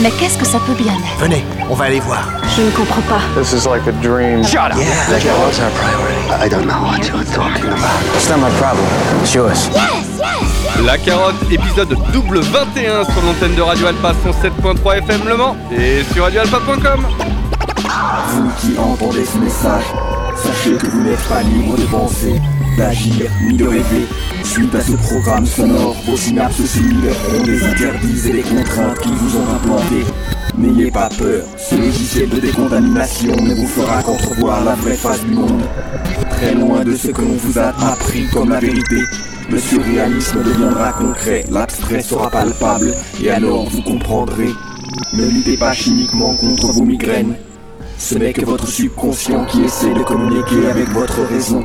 Mais qu'est-ce que ça peut bien être? Venez, on va aller voir. Je ne comprends pas. This is like a dream. Shut up. Yeah, like that was our priority? I don't know what you're talking about. It's not my problem. It's yours. La carotte, épisode double 21 sur l'antenne de Radio Alpa 107.3 FM Le Mans et sur radioalpa.com. Vous qui entendez ce message, sachez que vous n'êtes pas libre de penser, d'agir ni de rêver. Suite à ce programme sonore, vos synapses simuleront des interdits et des contraintes qui vous ont implantés. N'ayez pas peur, ce logiciel de décontamination ne vous fera qu'entrevoir la vraie face du monde. Très loin de ce que l'on vous a appris comme la vérité, le surréalisme deviendra concret, l'abstrait sera palpable, et alors vous comprendrez. Ne luttez pas chimiquement contre vos migraines. Ce n'est que votre subconscient qui essaie de communiquer avec votre raison.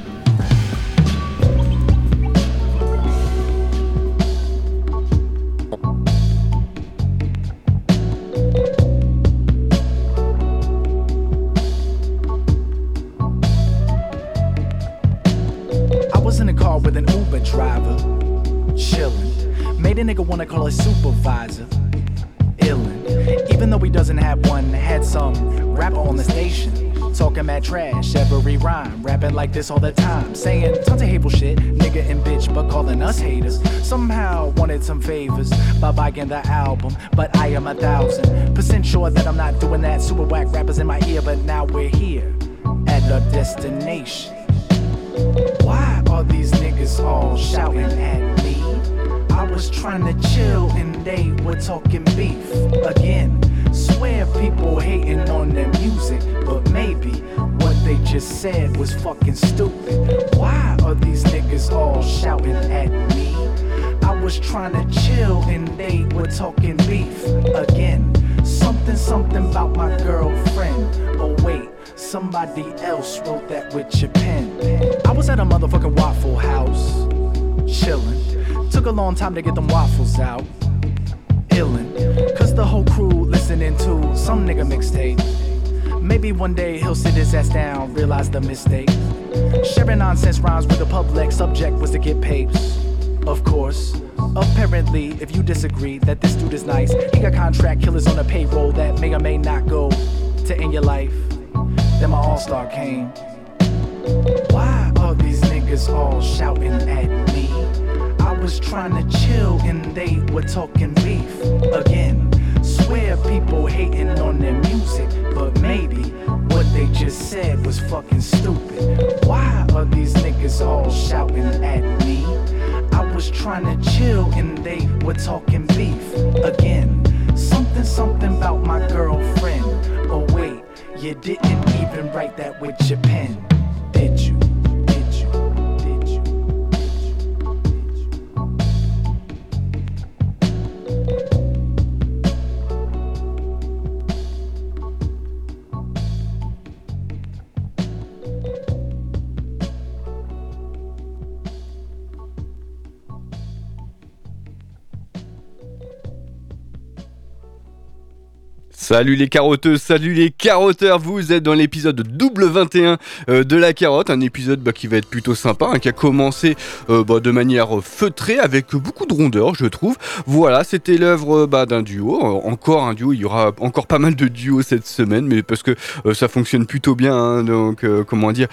Like this all the time. Saying tons of hateful shit, nigga and bitch, but calling us haters. Somehow wanted some favors by buying the album, but I am a thousand percent sure that I'm not doing that. Super whack rappers in my ear, but now we're here at our destination. Why are these niggas all shouting at me? I was trying to chill and they were talking beef again. Swear people hating on their music, but maybe they just said was fucking stupid. Why are these niggas all shouting at me? I was trying to chill and they were talking beef again. Something, something about my girlfriend. Oh, wait. Somebody else wrote that with your pen. I was at a motherfucking Waffle House, chillin'. Took a long time to get them waffles out, illin'. Cause the whole crew listening to some nigga mixtape. Maybe one day he'll sit his ass down, realize the mistake. Sharing nonsense rhymes with the public, subject was to get papes. Of course. Apparently, if you disagree that this dude is nice, he got contract killers on the payroll that may or may not go to end your life. Then my all star came. Why are these niggas all shouting at me? I was trying to chill and they were talking beef again. Swear people hating on their music, but maybe what they just said was fucking stupid. Why are these niggas all shouting at me? I was trying to chill and they were talking beef again. Something, something about my girlfriend. Oh, wait, you didn't even write that with your pen, did you? Salut les carotteux, salut les carotteurs, vous êtes dans l'épisode double 21 euh, de la carotte, un épisode bah, qui va être plutôt sympa, hein, qui a commencé euh, bah, de manière feutrée avec beaucoup de rondeur je trouve. Voilà, c'était l'œuvre bah, d'un duo, Euh, encore un duo, il y aura encore pas mal de duos cette semaine, mais parce que euh, ça fonctionne plutôt bien, hein, donc euh, comment dire,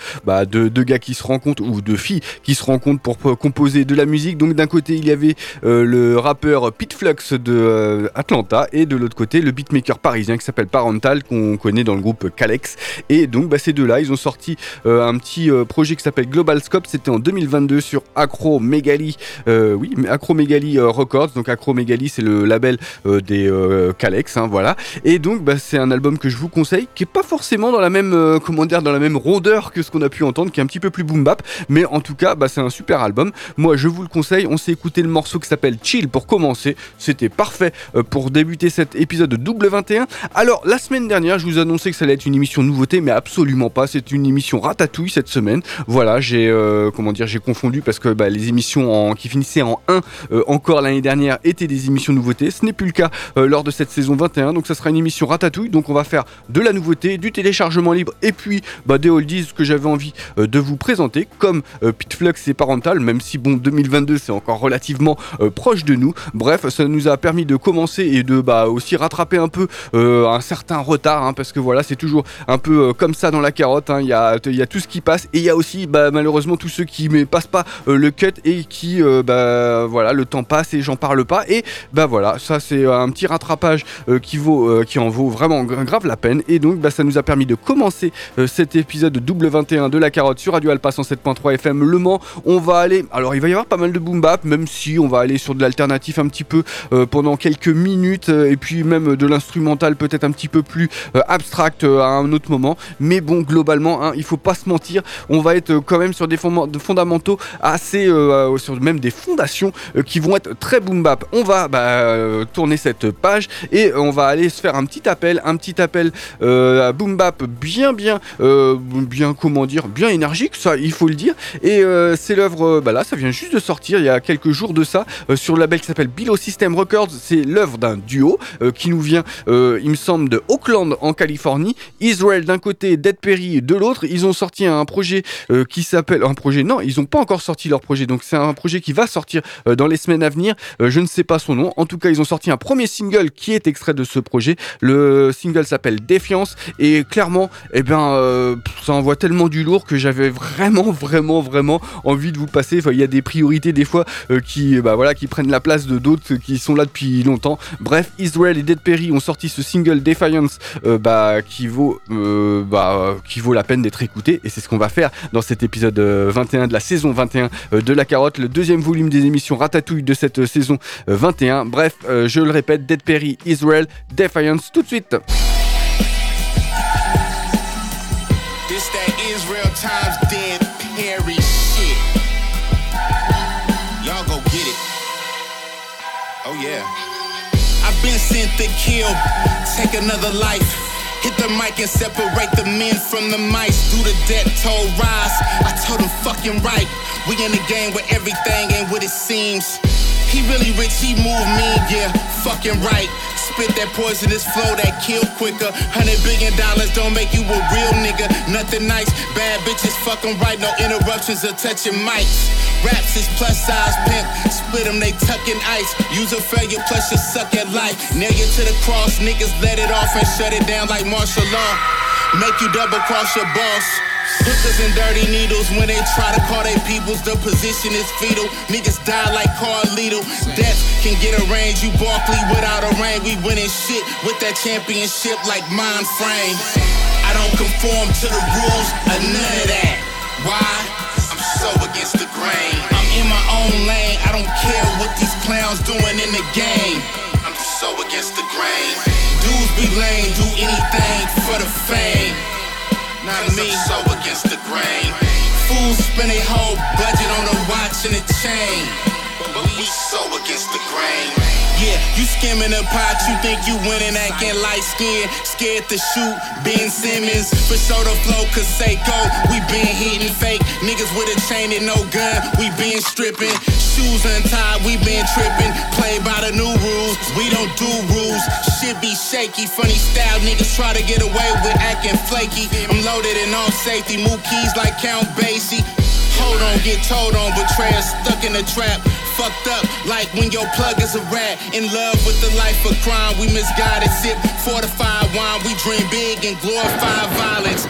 deux, gars qui se rencontrent, ou deux filles qui se rencontrent pour euh, composer de la musique. Donc d'un côté il y avait euh, le rappeur Pete Flux de euh, Atlanta et de l'autre côté le beatmaker parisien qui s'appelle Parental qu'on connaît dans le groupe Calex. Et donc bah, ces deux là ils ont sorti euh, un petit euh, projet qui s'appelle Global Scope. C'était en 2022 sur Acromegaly euh, oui euh, Records. Donc Acromegaly c'est le label des Calex hein, voilà. Et donc bah, c'est un album que je vous conseille qui est pas forcément dans la même comment dire dans la même rondeur que ce qu'on a pu entendre qui est un petit peu plus boom bap. Mais en tout cas bah, c'est un super album. Moi je vous le conseille. On s'est écouté le morceau qui s'appelle Chill pour commencer. C'était parfait pour débuter cet épisode double 21 Alors, la semaine dernière, je vous annonçais que ça allait être une émission nouveauté, mais absolument pas. C'est une émission ratatouille cette semaine. Voilà, j'ai euh, comment dire, j'ai confondu parce que bah, les émissions qui finissaient en 1 euh, encore l'année dernière étaient des émissions nouveautés. Ce n'est plus le cas euh, lors de cette saison 21. Donc, ça sera une émission ratatouille. Donc, on va faire de la nouveauté, du téléchargement libre et puis bah, des oldies que j'avais envie de vous présenter, comme Pitflux et Parental, même si bon, 2022 c'est encore relativement proche de nous. Bref, ça nous a permis de commencer et de bah, aussi rattraper un peu un certain retard, hein, parce que voilà, c'est toujours un peu comme ça dans la carotte. Hein. Il y, a, y, a, tout ce qui passe et il y a aussi bah, malheureusement tous ceux qui ne passent pas le cut et qui, bah, voilà, le temps passe et j'en parle pas. Et bah voilà, ça c'est un petit rattrapage qui, vaut, qui en vaut vraiment grave la peine. Et donc, bah, ça nous a permis de commencer cet épisode double 21 de la carotte sur Radio Alpha 107.3 FM Le Mans. On va aller, alors il va y avoir pas mal de boom bap, même si on va aller sur de l'alternatif un petit peu pendant quelques minutes et puis même de l'instrumental peut-être un petit peu plus euh, abstract euh, à un autre moment. Mais bon, globalement, hein, il faut pas se mentir, on va être quand même sur des fondamentaux assez, euh, sur même des fondations qui vont être très boom bap. On va bah, tourner cette page et on va aller se faire un petit appel, un petit appel à boom bap bien, bien, bien, comment dire, bien énergique, ça, il faut le dire. Et c'est l'œuvre, bah là, ça vient juste de sortir il y a quelques jours de ça sur le label qui s'appelle Below System Records. C'est l'œuvre d'un duo qui nous vient, il me semble, de Oakland en Californie. Israel d'un côté, Dead Perry de l'autre. Ils ont sorti un projet euh, qui s'appelle un projet. Non, ils n'ont pas encore sorti leur projet. Donc c'est un projet qui va sortir euh, dans les semaines à venir. Euh, je ne sais pas son nom. En tout cas, ils ont sorti un premier single qui est extrait de ce projet. Le single s'appelle Défiance et clairement, eh bien, ça envoie tellement du lourd que j'avais vraiment, vraiment, vraiment envie de vous passer. Il y a des priorités des fois qui, bah voilà, qui prennent la place de d'autres qui sont là depuis longtemps. Bref, Israel et Dead Perry ont sorti ce single Defiance euh, bah, qui, vaut, euh, bah, qui vaut la peine d'être écouté. Et c'est ce qu'on va faire dans cet épisode 21 euh, de la saison 21 de La Carotte, le deuxième volume des émissions Ratatouille de cette saison 21. Bref, je le répète, Dead Perry, Israel, Defiance, tout de suite. To kill, take another life. Hit the mic and separate the men from the mice. Do the debt toll rise. I told him fucking right. We in the game where everything ain't what it seems. He really rich, he move me, yeah, fucking right. Spit that poisonous flow that kill quicker. Hundred billion dollars don't make you a real nigga. Nothing nice, bad bitches fucking right, no interruptions or touching mics. Raps is plus size pimp, split them, they tucking ice. Use a failure plus you suck at life. Nail you to the cross, niggas let it off and shut it down like martial law. Make you double cross your boss. Hookers and dirty needles when they try to call their peoples. The position is fetal. Niggas die like Carlito. Death can get arranged. You Barkley without a ring. We winning shit with that championship like mind frame. I don't conform to the rules of none of that. Why? I'm so against the grain. I'm in my own lane. I don't care what these clowns doing in the game. I'm so against the grain. Dudes be lame, do anything for the fame. Not me. I'm so against the grain. Fools spend a whole budget on a watch and a chain. But we so against the grain. Yeah, you skimming the pot, you think you winning, acting light skin. Scared to shoot Ben Simmons. For soda flow, cause Seiko. We been hitting fake. Niggas with a chain and no gun, we been stripping. Shoes untied, we been tripping. Play by the new rules, we don't do rules. Shit be shaky, funny style. Niggas try to get away with acting flaky. I'm loaded in all safety, move keys like Count Basie. Hold on, get told on, betrayal stuck in a trap. Fucked up like when your plug is a rat. In love with the life of crime, we misguided. Sip fortified wine, we dream big and glorify violence.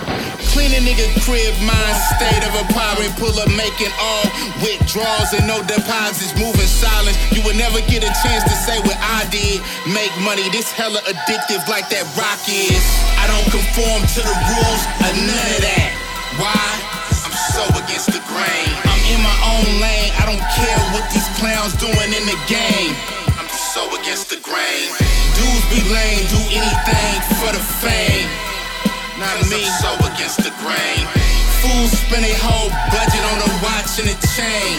Clean a nigga crib, mind state of a pirate. Pull up, making all withdrawals and no deposits. Moving silence, you would never get a chance to say what I did. Make money, this hella addictive like that rock is. I don't conform to the rules of none of that. Why? So against the grain. I'm in my own lane, I don't care what these clowns doing in the game. I'm so against the grain. Dudes be lame, do anything for the fame. Not me. I'm so against the grain. Fools spend a whole budget on a watch and a chain.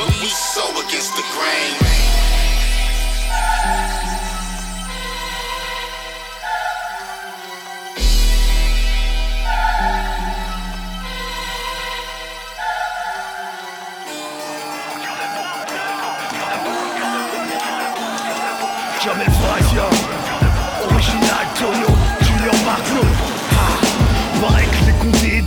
But we so against the grain. Jamel Fazia Original Marco Paraît que les condés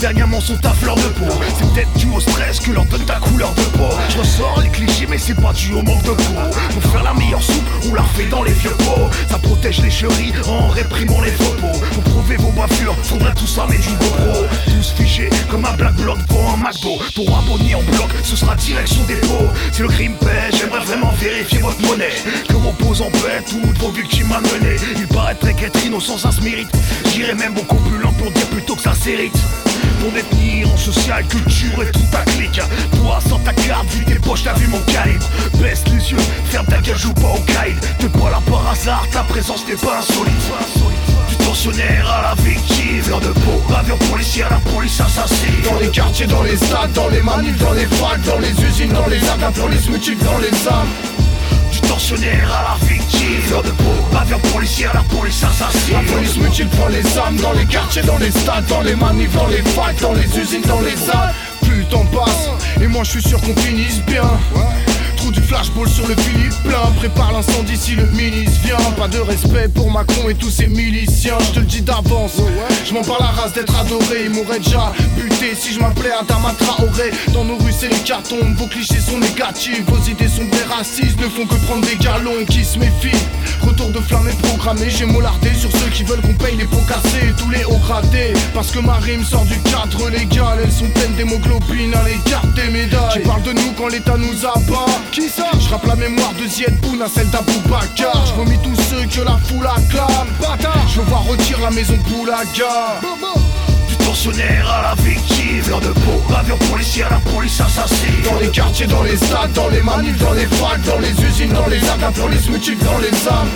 dernièrement sont à fleur de peau. C'est peut-être dû au stress que leur donne ta couleur de peau. Je ressors les clichés mais c'est pas dû au manque de peau. Pour faire la meilleure soupe, on la refait dans les vieux pots. Ça protège les chéris en réprimant les faux pots Pour prouver vos bavures, faudrait tout ça mais du GoPro. Tous fichés comme un black bloc pour un McDo Pour abonner en bloc, ce sera direction dépôt Si le crime paie, j'aimerais vraiment vérifier votre monnaie. Que vos poses en paix, toutes vos victimes malmenées Il paraîtrait qu'être innocent ça se mérite. J'irais même beaucoup plus lent pour dire plutôt que ça s'hérite Pour détenir en social, culture et tout ta clique Toi sans ta carte, vu tes poches, t'as vu mon calibre. Baisse les yeux, ferme ta gueule, joue pas au caïd. T'es pas là par hasard, ta présence n'est pas insolite. Du tensionnaire à la victime Fleur de peau, avion policier à la police assassine. Dans les quartiers, dans les stades, dans les manifs, dans les facs Dans les usines, dans les armes, la police multiple dans les âmes à la victime de la police assassine. La police multiple prend les armes dans les quartiers, dans les stades, dans les manifs, dans les facs, dans les usines, dans les salles Plus temps passe, et moi je suis sûr qu'on finisse bien Trou du flashball sur le Philippe plein Prépare l'incendie si le ministre vient. Pas de respect pour Macron et tous ses miliciens. Je te le dis d'avance. Je m'en parle la race d'être adoré. Ils m'auraient déjà buté si je m'appelais Adama Traoré Dans nos rues c'est les cartons. Vos clichés sont négatifs. Vos idées sont des racistes. Ne font que prendre des galons qui se méfient. Retour de flamme est programmé. J'ai molardé sur ceux qui veulent qu'on paye les pots cassés. Tous les hauts gradés. Parce que ma rime sort du cadre légal. Elles sont pleines d'hémoglobine. À l'écart des médailles Qui parle de nous quand l'état nous abat qui ça Je rappe la mémoire de Zied Boun à celle d'Abou Bakar Je vomis tous ceux que la foule acclame. Bâtard. Je voir retirer la maison Poulaga Du tensionnaire à la victime Fleur de peau, avion policier à la police assassine. Dans les quartiers, dans les stades, dans les manifs, dans les facs Dans les usines, dans les armes, la police multiple dans les âmes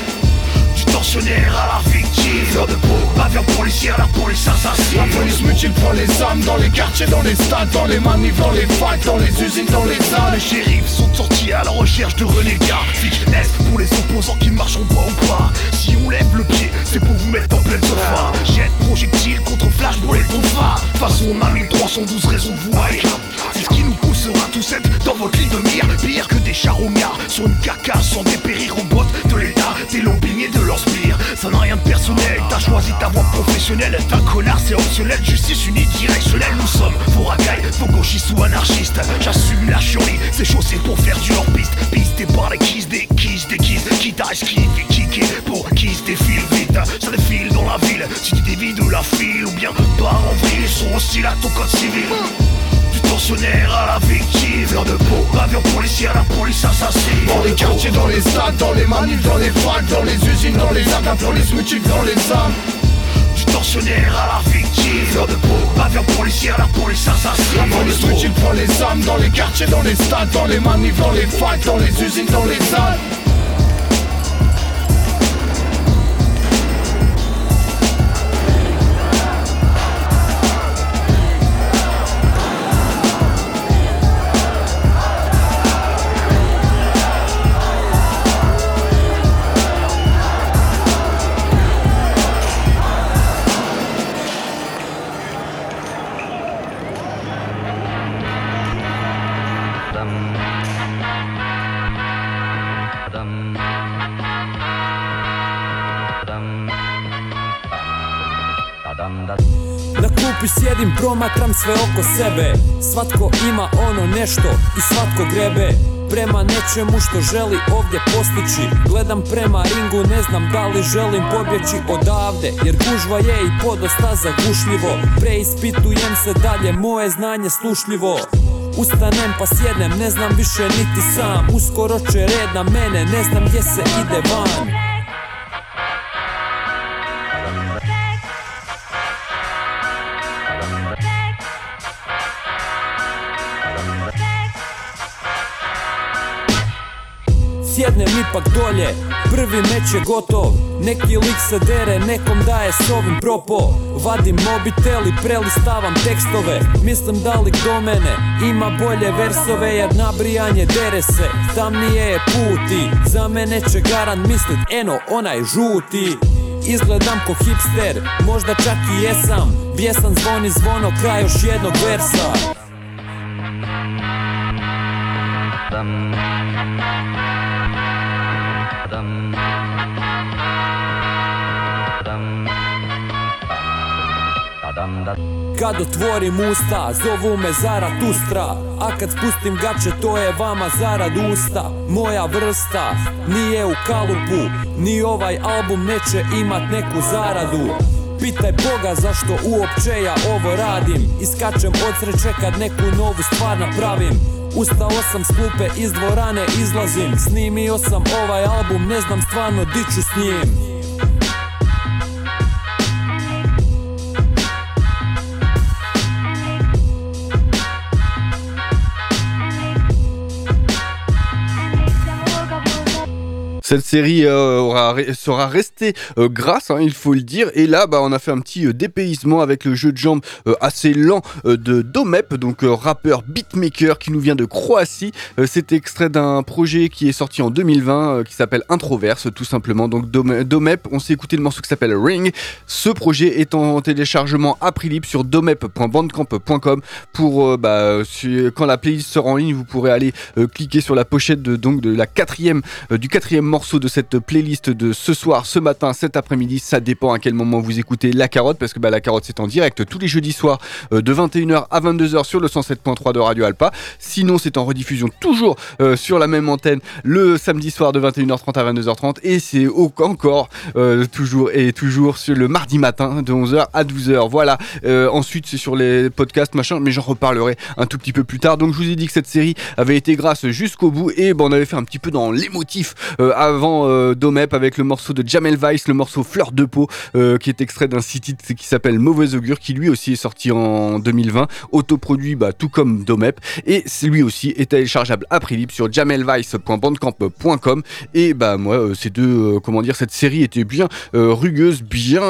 du tensionnaire à la victime. Fleur de peau, à la police assassine. La police multiple prend les armes dans les quartiers, dans les stades, dans les manifs, dans les facs, dans les usines, dans les armes Les shérifs sont sortis à la recherche de renégats. Fitness pour les opposants qui ne marcheront pas ou pas. Si on lève le pied, c'est pour vous mettre en pleine sofa. Jette projectile contre flash pour les tonfas Façon on a 1312 raisons de vous C'est ce qui nous poussera tous être dans votre ligne de mire. Pire que des charognards sur une caca sans dépérir en botte de l'état. Des lombignés de Ça n'a rien de personnel, t'as choisi ta voie professionnelle. Être un connard c'est optionnel, justice unidirectionnelle Nous sommes vos racailles, vos gauchistes ou anarchistes J'assume la chienlit, c'est chaussé pour faire du hors-piste. Pisté par les kiss des kiss des kiss Guitariste qui fait kicker pour qui se défile vite. Ça défile dans la ville, si tu dévies de la file Ou bien par en vrille, ils sont hostiles à ton code civil du tensionnaire à la victime Fleur de peau, avion policier à la police assassine Dans les quartiers, dans les stades, dans les manifs, dans les facs Dans les usines, dans les armes, la police multiple dans les armes du tensionnaire à la victime Fleur de peau, avion policier à la police assassine La police multiple prend les armes dans les quartiers, dans les stades Dans les manifs, dans les facs, dans les usines, dans les salles promatram sve oko sebe. Svatko ima ono nešto i svatko grebe. Prema nečemu što želi ovdje postići. Gledam prema ringu, ne znam da li želim pobjeći odavde. Jer gužva je i podosta zagušljivo. Preispitujem se dalje, moje znanje slušljivo. Ustanem pa sjednem, ne znam više niti sam. Uskoro će red na mene, ne znam gdje se ide van Sjednem ipak dolje, prvi meč je gotov Neki lik se dere, nekom daje s ovim propo. Vadim mobitel i prelistavam tekstove Mislim da lik do mene ima bolje versove Jer nabrijanje dere se, tamnije je puti Za mene će garan mislit, eno onaj žuti. Izgledam ko hipster, možda čak i jesam. Bjesan zvoni zvono, kraj još jednog versa Kad otvorim usta, zovu me Zaratustra. A kad spustim gače, to je vama zarad usta. Moja vrsta nije u kalupu Ni ovaj album neće imat neku zaradu. Pitaj Boga zašto uopće ja ovo radim. Iskačem od sreće kad neku novu stvar napravim. Ustao sam s klupe iz dvorane izlazim. Snimio sam ovaj album, ne znam stvarno di ću s njim Cette série euh, sera restée euh, grâce, hein, il faut le dire. Et là, bah, on a fait un petit euh, dépaysement avec le jeu de jambes assez lent de Domep, donc rappeur beatmaker qui nous vient de Croatie. C'est extrait d'un projet qui est sorti en 2020 qui s'appelle Introverse, tout simplement. Donc Domep, on s'est écouté le morceau qui s'appelle Ring. Ce projet est en téléchargement à prix libre sur domep.bandcamp.com pour bah, quand la playlist sera en ligne, vous pourrez aller cliquer sur la pochette de la quatrième, du quatrième morceaux de cette playlist de ce soir, ce matin, cet après-midi. Ça dépend à quel moment vous écoutez La Carotte, parce que bah, La Carotte c'est en direct tous les jeudis soirs euh, de 21h à 22h sur le 107.3 de Radio Alpa. Sinon, c'est en rediffusion toujours euh, sur la même antenne le samedi soir de 21h30 à 22h30 et c'est encore euh, toujours et toujours sur le mardi matin de 11h à 12h. Voilà. ensuite, c'est sur les podcasts machin, mais j'en reparlerai un tout petit peu plus tard. Donc, je vous ai dit que cette série avait été grâce jusqu'au bout et bon, on avait fait un petit peu dans l'émotif avant euh, Domep avec le morceau de Jamel Weiss, le morceau Fleur de peau, euh, qui est extrait d'un site qui s'appelle Mauvais Augure, qui lui aussi est sorti en 2020, autoproduit bah, tout comme Domep, et lui aussi est téléchargeable à prix libre sur jamelweiss.bandcamp.com. Et bah moi, euh, ces deux, comment dire, cette série était bien rugueuse, bien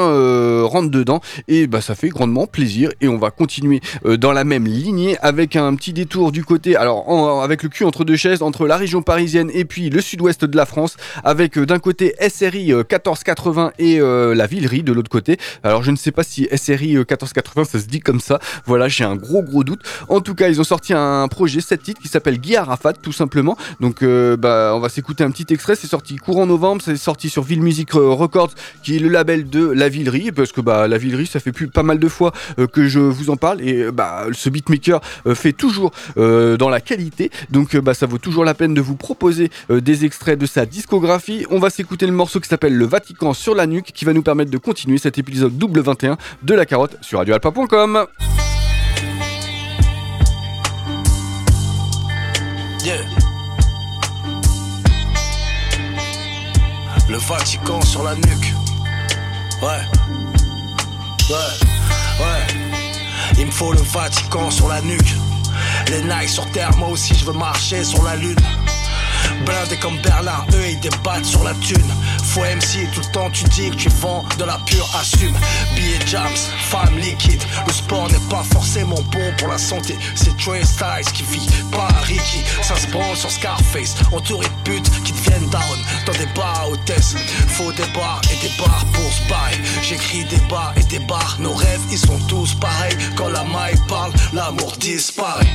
rentre dedans, et bah ça fait grandement plaisir. Et on va continuer dans la même lignée avec un petit détour du côté, alors avec le cul entre deux chaises, entre la région parisienne et puis le sud-ouest de la France avec euh, d'un côté SRI 1480 euh, et euh, la Villerie de l'autre côté. Alors je ne sais pas si SRI 1480 ça se dit comme ça. Voilà, j'ai un gros gros doute. En tout cas, ils ont sorti un projet 7 titres qui s'appelle Guy Arafat tout simplement. Donc bah on va s'écouter un petit extrait, c'est sorti courant novembre, c'est sorti sur Ville Music Records qui est le label de La Villerie parce que bah La Villerie ça fait plus pas mal de fois que je vous en parle et bah ce beatmaker fait toujours dans la qualité. Donc bah ça vaut toujours la peine de vous proposer des extraits de sa on va s'écouter le morceau qui s'appelle Le Vatican sur la nuque qui va nous permettre de continuer cet épisode double 21 de La Carotte sur radioalpa.com. Le Vatican sur la nuque. Ouais. Ouais. Ouais. Il me faut le Vatican sur la nuque. Les Nike sur terre, moi aussi je veux marcher sur la lune. Blindés comme Berlin, eux ils débattent sur la thune. Faut MC, tout le temps tu dis que tu vends de la pure assume. Billets jams, femme liquide. Le sport n'est pas forcément bon pour la santé. C'est Trey Styles qui vit, pas Ricky. Ça se branle sur Scarface, entouré de putes qui deviennent down dans des bars à hôtesse. Faut des bars et des bars pour se. J'écris des bars et des bars, nos rêves ils sont tous pareils. Quand la maille parle, l'amour disparaît.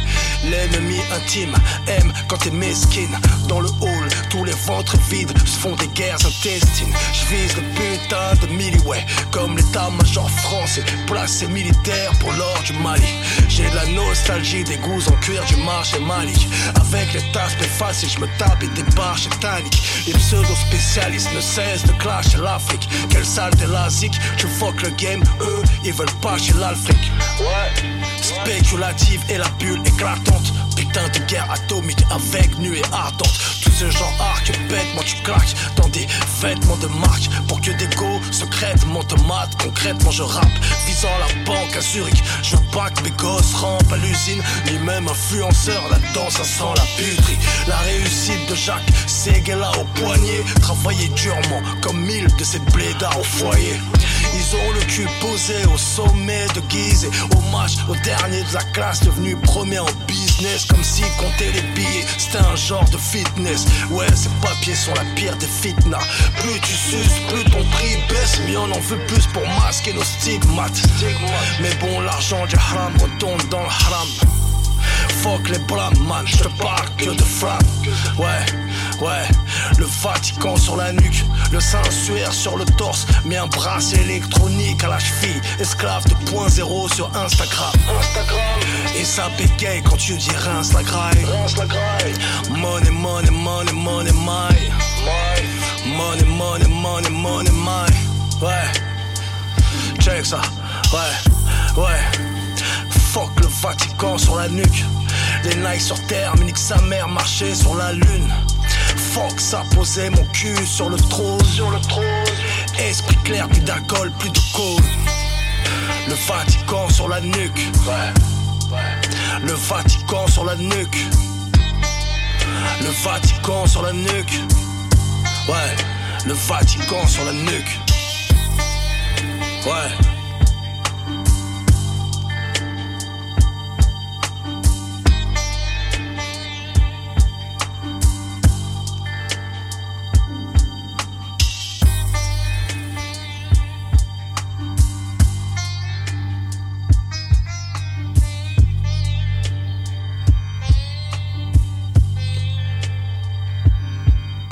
L'ennemi intime aime quand t'es mesquine. Dans le hall, tous les ventres vides se font des guerres intestines. Je vise le putain de milliway, comme l'état-major français, placé militaire pour l'or du Mali. J'ai de la nostalgie des goûts en cuir du marché malique. Avec les tasses faciles, je me tape et barres taniques. Les pseudo-spécialistes ne cessent de clasher l'Afrique. Quelle salle de lasique, tu fuck le game, eux, ils veulent pas chez l'Afrique. Ouais. Spéculative et la bulle éclatante. De guerre atomique avec nuée ardente. Tout ce genre arc bêtement tu claques dans des vêtements de marque pour que des go secrètement te matent. Concrètement je rappe visant la banque à Zurich. Je veux pas que mes gosses rampent à l'usine, ni même influenceur. Là-dedans ça sent la puterie. La réussite de Jacques là au poignet. Travailler durement comme mille de ces blédards au foyer. Ils ont le cul posé au sommet de Guise hommage au dernier de la classe devenu premier en comme si compter les billets c'était un genre de fitness. Ouais, ces papiers sont la pire des fitnas. Plus tu suces, plus ton prix baisse, mais on en veut plus pour masquer nos stigmates. Mais bon, l'argent du haram retourne dans le haram. Fuck les blâmes, man, je te parle que de frappe. Ouais, ouais, le Vatican sur la nuque, le Saint-Suaire sur le torse, mais un bracelet électronique à la cheville. Esclave de point zéro sur Instagram. Instagram. Et ça bégaye quand tu dis rince la graille. Money, money, money, money, my. Money, money, money, money, my. Ouais. Check ça. Ouais, ouais. Vatican sur la nuque. Les Nike sur terre, mais nique sa mère marcher sur la lune. Fuck ça, poser mon cul sur le trône. Sur le trône. Esprit clair, plus d'alcool, plus de code. Le Vatican sur la nuque. Ouais. Le Vatican sur la nuque. Le Vatican sur la nuque. Ouais. Le Vatican sur la nuque. Ouais.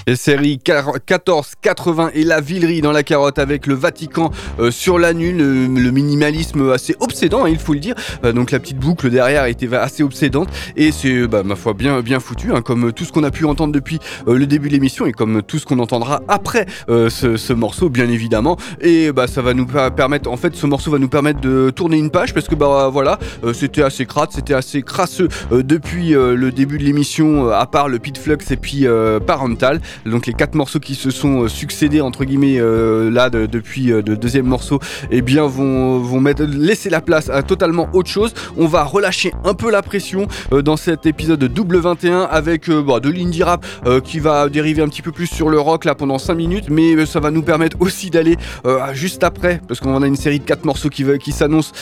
Les séries 1480 et la Villerie dans la carotte avec le Vatican euh, sur la nuit, le, minimalisme assez obsédant, hein, il faut le dire. Euh, donc la petite boucle derrière était assez obsédante et c'est bah, ma foi bien bien foutu, hein, comme tout ce qu'on a pu entendre depuis euh, le début de l'émission et comme tout ce qu'on entendra après ce, ce, morceau, bien évidemment. Et bah ça va nous permettre, en fait, ce morceau va nous permettre de tourner une page parce que bah voilà, c'était assez crade, c'était assez crasseux depuis le début de l'émission, à part le Pit Flux et puis Parental. Donc les quatre morceaux qui se sont euh, succédés entre guillemets euh, là depuis euh, le deuxième morceau, eh bien vont, vont laisser la place à totalement autre chose. On va relâcher un peu la pression dans cet épisode double 21 avec bah, de l'indie rap qui va dériver un petit peu plus sur le rock là pendant 5 minutes, mais ça va nous permettre aussi d'aller juste après, parce qu'on a une série de quatre morceaux qui, s'annoncent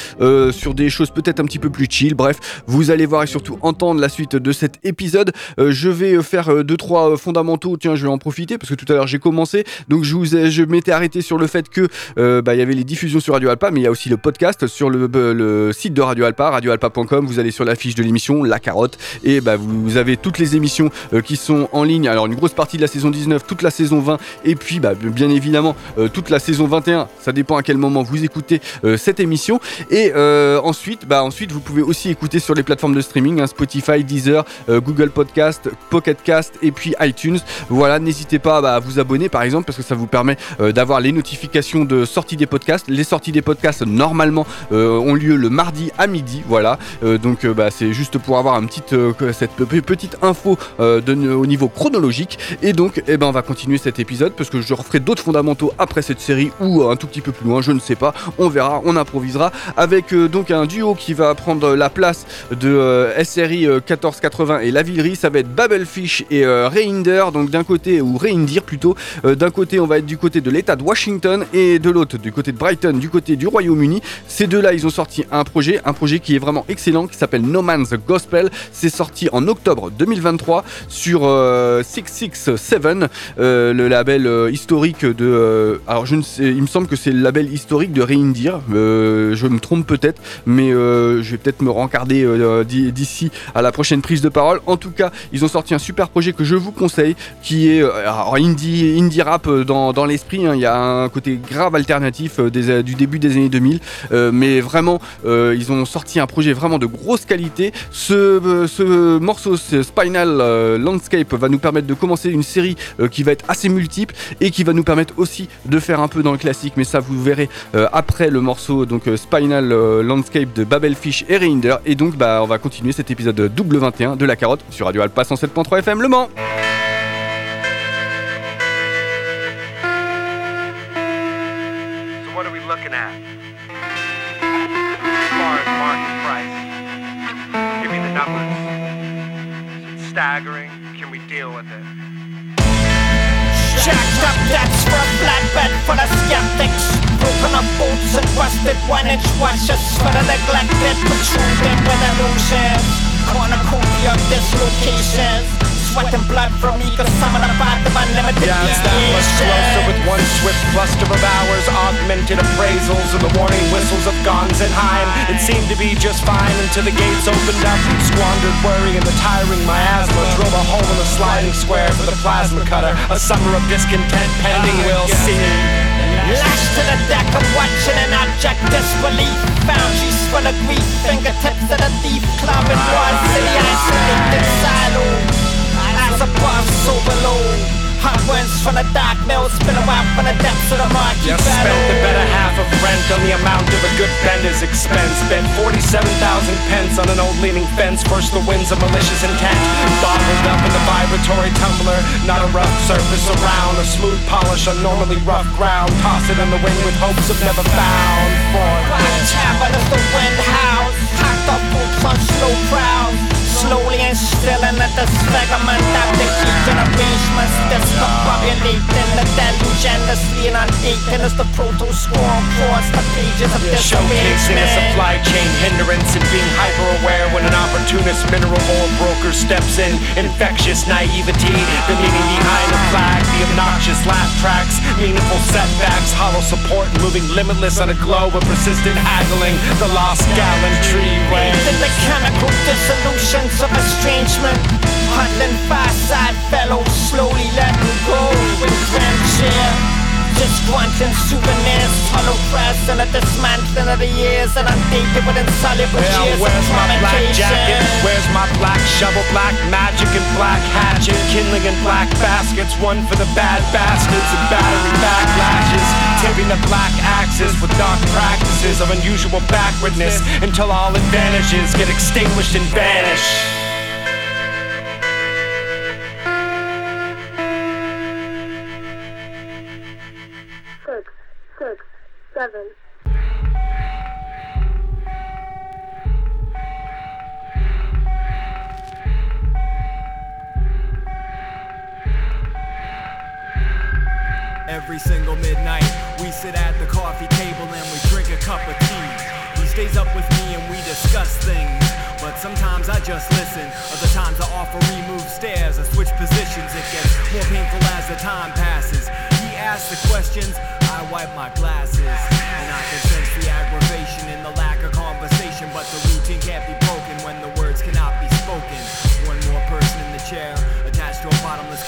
sur des choses peut-être un petit peu plus chill. Bref, vous allez voir et surtout entendre la suite de cet épisode. je vais faire deux trois fondamentaux. Tiens, je en profiter parce que tout à l'heure j'ai commencé. Donc je, vous je m'étais arrêté sur le fait que euh, bah, il y avait les diffusions sur Radio Alpa, mais il y a aussi le podcast sur le, le site de Radio Alpa, radioalpa.com. Vous allez sur la fiche de l'émission, la carotte, et bah, vous, avez toutes les émissions euh, qui sont en ligne. Alors une grosse partie de la saison 19, toute la saison 20, et puis bah, bien évidemment euh, toute la saison 21. Ça dépend à quel moment vous écoutez cette émission. Et ensuite, bah, ensuite vous pouvez aussi écouter sur les plateformes de streaming, hein, Spotify, Deezer, Google Podcast, Pocket Cast et puis iTunes. Voilà, n'hésitez pas bah, à vous abonner par exemple parce que ça vous permet euh, d'avoir les notifications de sortie des podcasts. Les sorties des podcasts normalement euh, ont lieu le mardi à midi, voilà. Euh, donc bah, c'est juste pour avoir cette petite info au niveau chronologique. Et donc eh ben, on va continuer cet épisode parce que je referai d'autres fondamentaux après cette série ou un tout petit peu plus loin, je ne sais pas. On verra, on improvisera avec donc un duo qui va prendre la place de SRI 1480 et La Villerie. Ça va être Babelfish et Reinder. Donc d'un côté ou Reindeer plutôt. Euh, d'un côté, on va être du côté de l'État de Washington et de l'autre, du côté de Brighton, du côté du Royaume-Uni. Ces deux-là, ils ont sorti un projet, un projet qui est vraiment excellent, qui s'appelle No Man's Gospel. C'est sorti en octobre 2023 sur 667, euh, euh, le label historique de. alors, je ne sais, il me semble que c'est le label historique de Reindeer. je me trompe peut-être, mais je vais peut-être me rencarder d'ici à la prochaine prise de parole. En tout cas, ils ont sorti un super projet que je vous conseille, qui alors indie, indie rap euh, dans, l'esprit, hein. il y a un côté grave alternatif euh, du début des années 2000, euh, mais vraiment ils ont sorti un projet vraiment de grosse qualité. Ce, ce morceau, ce Spinal Landscape, va nous permettre de commencer une série qui va être assez multiple et qui va nous permettre aussi de faire un peu dans le classique, mais ça vous verrez après le morceau donc Spinal Landscape de Babelfish et Reinder. Et donc bah, on va continuer cet épisode double 21 de la carotte sur Radio Alpa 107.3 FM Le Mans. Stadtplatz for bloodbath for the skeptics Broken up boots and busted one-inch watches For the neglected, protruded with illusions Cornucopia of dislocations sweat and blood from me Cause some of the part of unlimited Yeah, it's that much closer with one swift cluster of hours Augmented appraisals and the warning whistles of gongs and Gonsenheim It seemed to be just fine until the gates opened up Squandered worry and the tiring miasma Drove a hole in the sliding square for the plasma cutter A summer of discontent pending, we'll see Lashed to the deck, I'm watching an object disbelief. Boundaries full of grief, fingertips of the thief. Club in Broad City, isolated silo. As above, so below. Hot winds from the dark mills, spin out from the depths of the marquee Just spent the better half of rent on the amount of a good bender's expense. Spent 47,000 pence on an old leaning fence. First the winds of malicious intent. Bottled up in the vibratory tumbler. Not a rough surface around. A smooth polish on normally rough ground. Toss it in the wind with hopes of never found. For Black tavern as the wind howls. Hacked up boots on slow crowds. Slowly instilling a disfigurement of the heat and arrangements the and undating as the proto-swarm across the pages of this Showcasing a supply chain hindrance and being hyper aware when an opportunist mineral oil broker steps in. Infectious naivety, the meaning behind the flag, the obnoxious laugh tracks, meaningful setbacks, hollow support, moving limitless on a globe of persistent haggling, the lost gallantry the chemical dissolutions of estrangement, huddling fireside fellows slowly letting go with cheer. Disgrunting souvenirs, hollow press, and a dismantling of the years, and undated with insoluble Yeah, years where's my black jacket? Where's my black shovel, black magic and black hatchet? Kindling in black baskets, one for the bad bastards and battery backlashes. Tipping the black axes with dark practices of unusual backwardness until all advantages get extinguished and vanish. Seven. Every single midnight, we sit at the coffee table and we drink a cup of tea. He stays up with me and we discuss things. But sometimes I just listen. Other times I offer remove stairs. or switch positions. It gets more painful as the time passes. He asks the questions, I wipe my glasses. And I can sense the aggravation in the lack of conversation. But the routine can't be broken when the words cannot be spoken. One more person in the chair, attached to a bottomless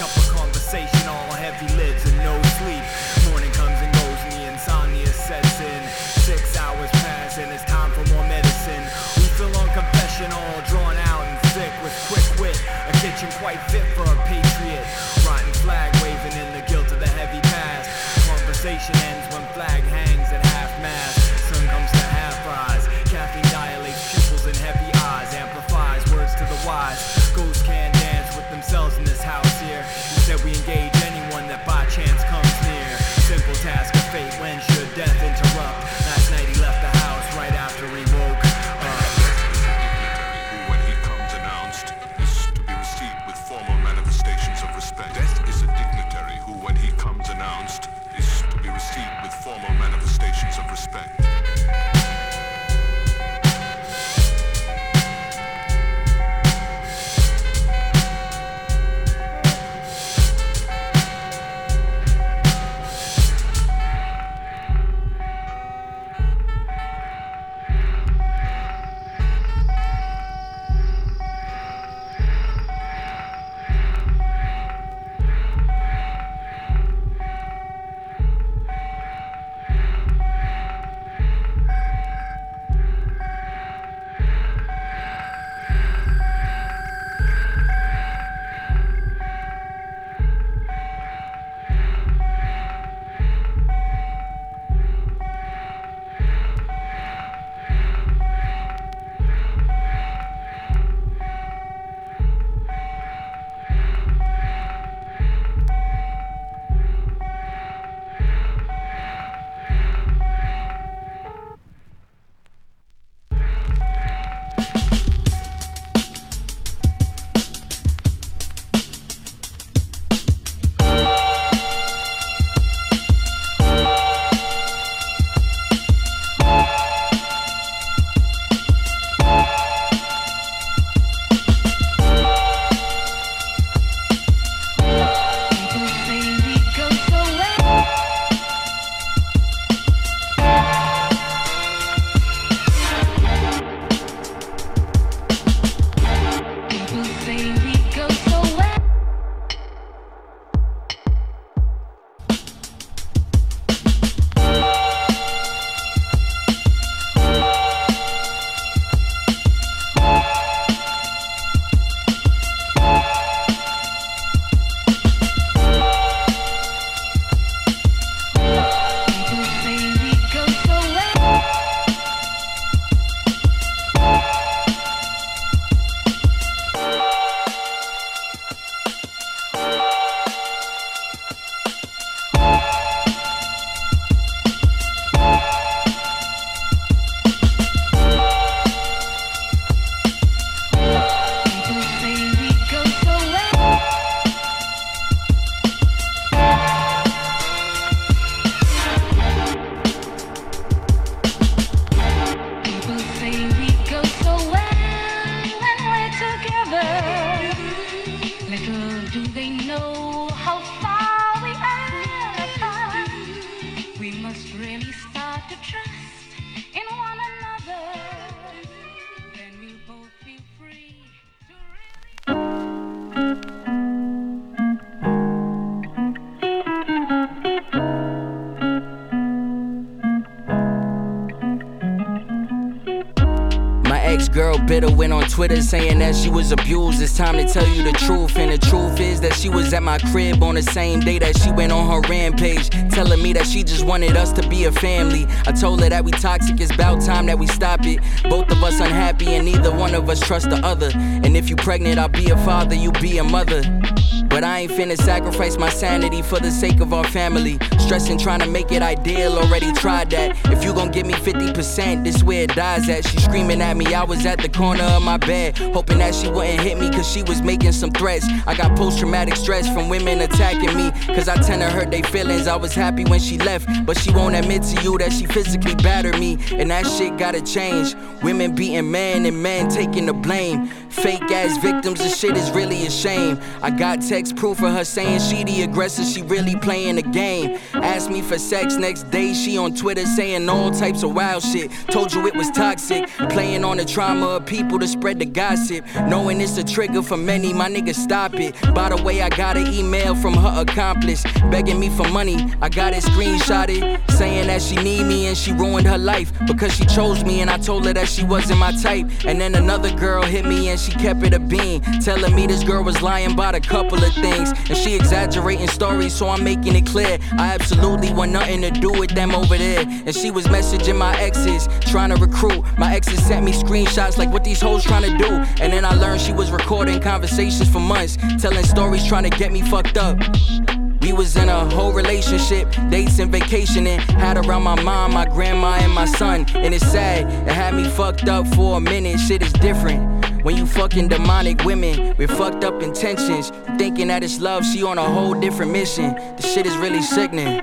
Twitter saying that she was abused. It's time to tell you the truth. And the truth is that she was at my crib on the same day that she went on her rampage. Telling me that she just wanted us to be a family. I told her that we toxic, it's about time that we stop it. Both of us unhappy, and neither one of us trust the other. And if you pregnant, I'll be a father, you be a mother. But I ain't finna sacrifice my sanity for the sake of our family. Stressing trying to make it ideal, already tried that. If you gon' give me 50%, this where it dies at. She screaming at me, I was at the corner of my bed, hoping that she wouldn't hit me cause she was making some threats. I got post traumatic stress from women attacking me, cause I tend to hurt their feelings. I was happy when she left, but she won't admit to you that she physically battered me, and that shit gotta change. Women beating men and men taking the blame. Fake ass victims, this shit is really a shame. I got text proof of her saying she the aggressor, she really playing the game. Asked me for sex next day, she on Twitter saying all types of wild shit. Told you it was toxic, playing on the trauma of people to spread the gossip. Knowing it's a trigger for many, my nigga, stop it. By the way, I got an email from her accomplice begging me for money. I got it screenshotted, saying that she need me and she ruined her life because she chose me and I told her that she wasn't my type. And then another girl hit me and she kept it a bean, telling me this girl was lying about a couple of things and she exaggerating stories, so I'm making it clear. I absolutely want nothing to do with them over there. And she was messaging my exes, trying to recruit. My exes sent me screenshots like what these hoes trying to do. And then I learned she was recording conversations for months, telling stories trying to get me fucked up. We was in a whole relationship, dates and vacationing. Had around my mom, my grandma, and my son. And it's sad, it had me fucked up for a minute. Shit is different. When you fucking demonic women with fucked up intentions, thinking that it's love, she on a whole different mission. The shit is really sickening.